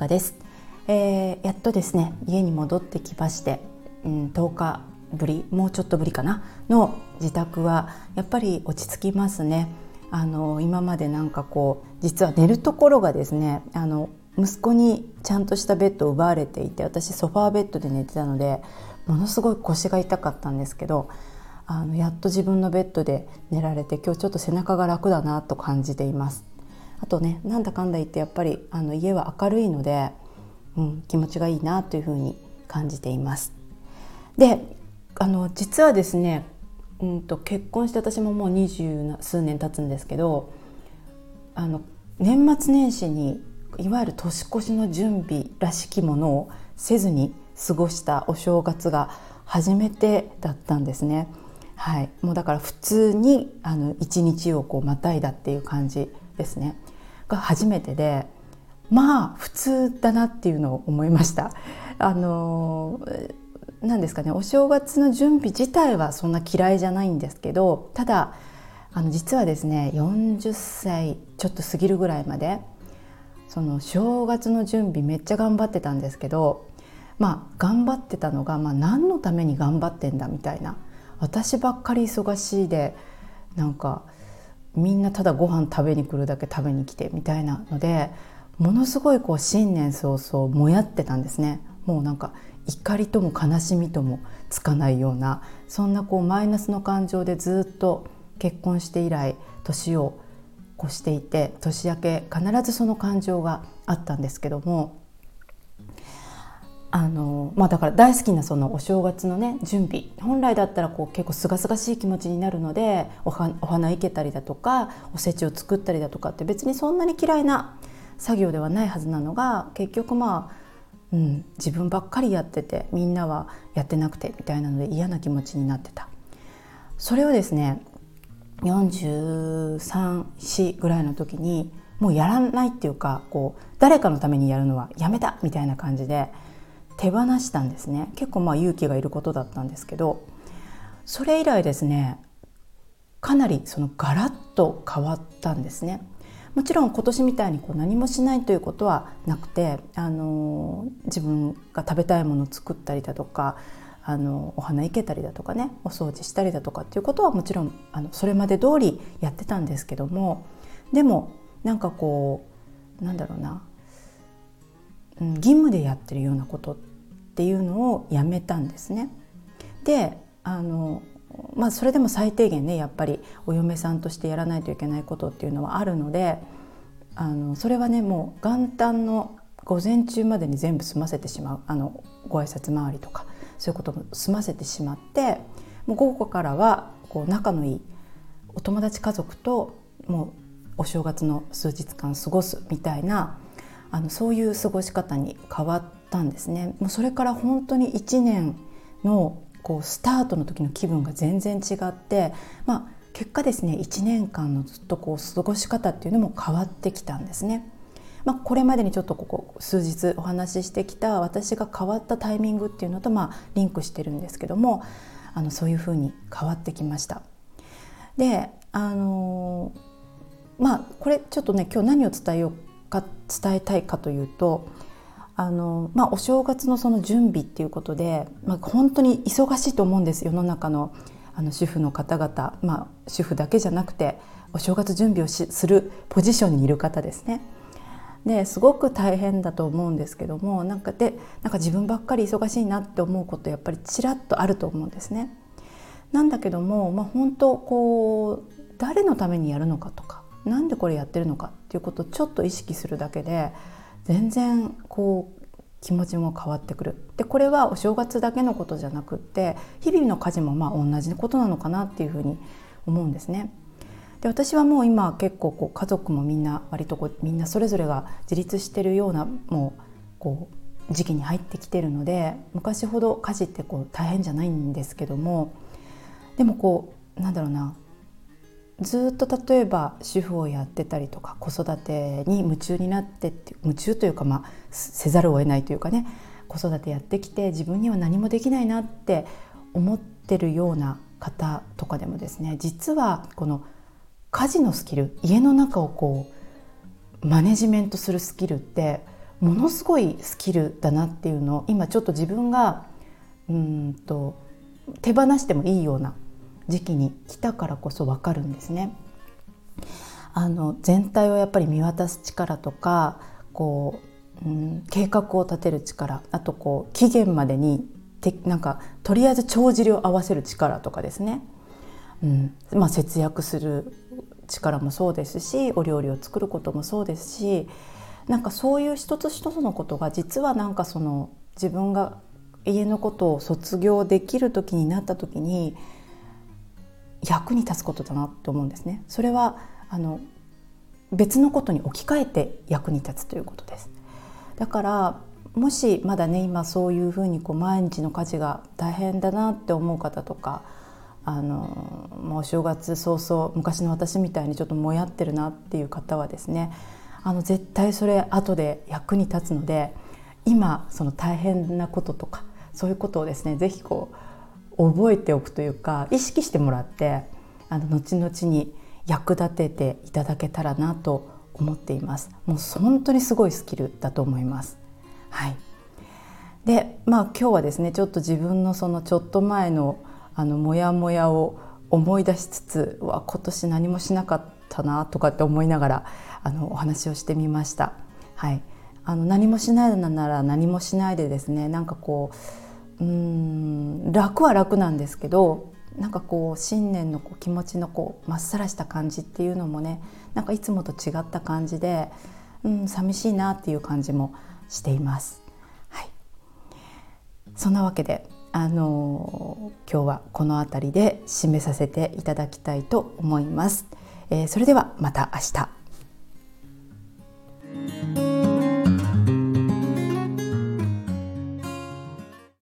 香です、えー、やっとですね家に戻ってきまして、うん、10日ぶりもうちょっとぶりかなの自宅はやっぱり落ち着きますね。あの今までなんかこう実は寝るところがですねあの息子にちゃんとしたベッドを奪われていて私ソファーベッドで寝てたのでものすごい腰が痛かったんですけどあのやっと自分のベッドで寝られて今日ちょっと背中が楽だなと感じています。あとねなんだかんだ言ってやっぱりあの家は明るいので、うん、気持ちがいいなというふうに感じています。であの実はですね、うんと、結婚して私ももう二十数年経つんですけどあの年末年始にいわゆる年越しの準備らしきものをせずに過ごしたお正月が初めてだったんですね。はい、もうだから普通にあの一日をこうまたいだっていう感じですね。が初めてでまあ普通だなっていうのを思いました。あの何ですかねお正月の準備自体はそんな嫌いじゃないんですけどただあの実はですね40歳ちょっと過ぎるぐらいまでその正月の準備めっちゃ頑張ってたんですけどまあ頑張ってたのが、まあ、何のために頑張ってんだみたいな私ばっかり忙しいでなんかみんなただご飯食べに来るだけ食べに来てみたいなのでものすごいこう新年早々もやってたんですね。もうなんか怒りとも悲しみともつかないようなそんなこうマイナスの感情でずっと結婚して以来年を越していて年明け必ずその感情があったんですけどもあのまあだから大好きなそのお正月のね準備。本来だったらこう結構すがすがしい気持ちになるのでおはお花いけたりだとかおせちを作ったりだとかって別にそんなに嫌いな作業ではないはずなのが結局まあうん、自分ばっかりやっててみんなはやってなくてみたいなので嫌な気持ちになってた。それをですね434ぐらいの時にもうやらないっていうかこう誰かのためにやるのはやめたみたいな感じで手放したんですね結構まあ勇気がいることだったんですけどそれ以来ですねかなりそのガラッと変わったんですね。もちろん今年みたいにこう何もしないということはなくてあの自分が食べたいものを作ったりだとかあのお花生けたりだとかねお掃除したりだとかっていうことはもちろんあのそれまで通りやってたんですけどもでもなんかこうなんだろうな、うん、義務でやってるようなことっっていうのをやめたんですね。であのまあ、それでも最低限ねやっぱりお嫁さんとしてやらないといけないことっていうのはあるのであのそれはねもう元旦の午前中までに全部済ませてしまうあのご挨拶回りとかそういうことも済ませてしまってもう午後からはこう仲のいいお友達家族ともうお正月の数日間過ごすみたいなあのそういう過ごし方に変わったんですね。もうそれから本当に1年のこうスタートの時の気分が全然違って、まあ、結果ですね1年間のずっとこう過ごし方っていうのも変わってきたんですね。まあ、これまでにちょっとここ数日お話ししてきた私が変わったタイミングっていうのとまあリンクしてるんですけどもあのそういうふうに変わってきました。であのまあこれちょっとね今日何を伝えようか伝えたいかというとあの、まあ、お正月のその準備っていうことで、まあ、本当に忙しいと思うんです世の中のあの主婦の方々、まあ、主婦だけじゃなくてお正月準備をするポジションにいる方ですね。ですごく大変だと思うんですけどもなんかでなんか自分ばっかり忙しいなって思うことやっぱりちらっとあると思うんですね。なんだけども、まあ、本当こう誰のためにやるのかとか何でこれやってるのかっていうことをちょっと意識するだけで全然こう気持ちも変わってくるでこれはお正月だけのことじゃなくって日々の家事もまあ同じことなのかなっていうふうに思うんですね。で私はもう今結構こう家族もみんな割とこうみんなそれぞれが自立してるようなもうこう時期に入ってきてるので昔ほど家事ってこう大変じゃないんですけどもでもこうなんだろうなずっと例えば主婦をやってたりとか子育てに夢中になってって夢中というかまあせざるを得ないというかね子育てやってきて自分には何もできないなって思ってるような方とかでもですね実はこの家事のスキル家の中をこうマネジメントするスキルってものすごいスキルだなっていうのを今ちょっと自分がうんと手放してもいいような時期に来たからこそ分かるんですね。あの全体をやっぱり見渡す力とかこう、うん、計画を立てる力あとこう期限までにてなんかとりあえず帳尻を合わせる力とかですね、うんまあ、節約する力もそうですしお料理を作ることもそうですしなんかそういう一つ一つのことが実はなんかその自分が家のことを卒業できる時になった時に役に立つことだなって思うんですね。それはあの別のことに置き換えて役に立つということです。だからもしまだね今そういうふうにこう毎日の家事が大変だなって思う方とかあのもうお正月早々昔の私みたいにちょっともやってるなっていう方はですねあの絶対それ後で役に立つので今その大変なこととかそういうことをですね是非こう覚えておくというか意識してもらってあの後々に役立てていただけたらなと思っています。もう本当にすごいスキルだと思います。はい。でまあ今日はですねちょっと自分のそのちょっと前のあのモヤモヤを思い出しつつわ今年何もしなかったなとかって思いながらあのお話をしてみました。はい、あの何もしないなら何もしないでですねなんかこううん楽は楽なんですけどなんかこう新年のこう気持ちのこうまっさらした感じっていうのもねなんかいつもと違った感じで、うん、寂しいなっていう感じもしています。はい、そんなわけであの今日はこの辺りで締めさせていただきたいと思います。えー、それではまた明日。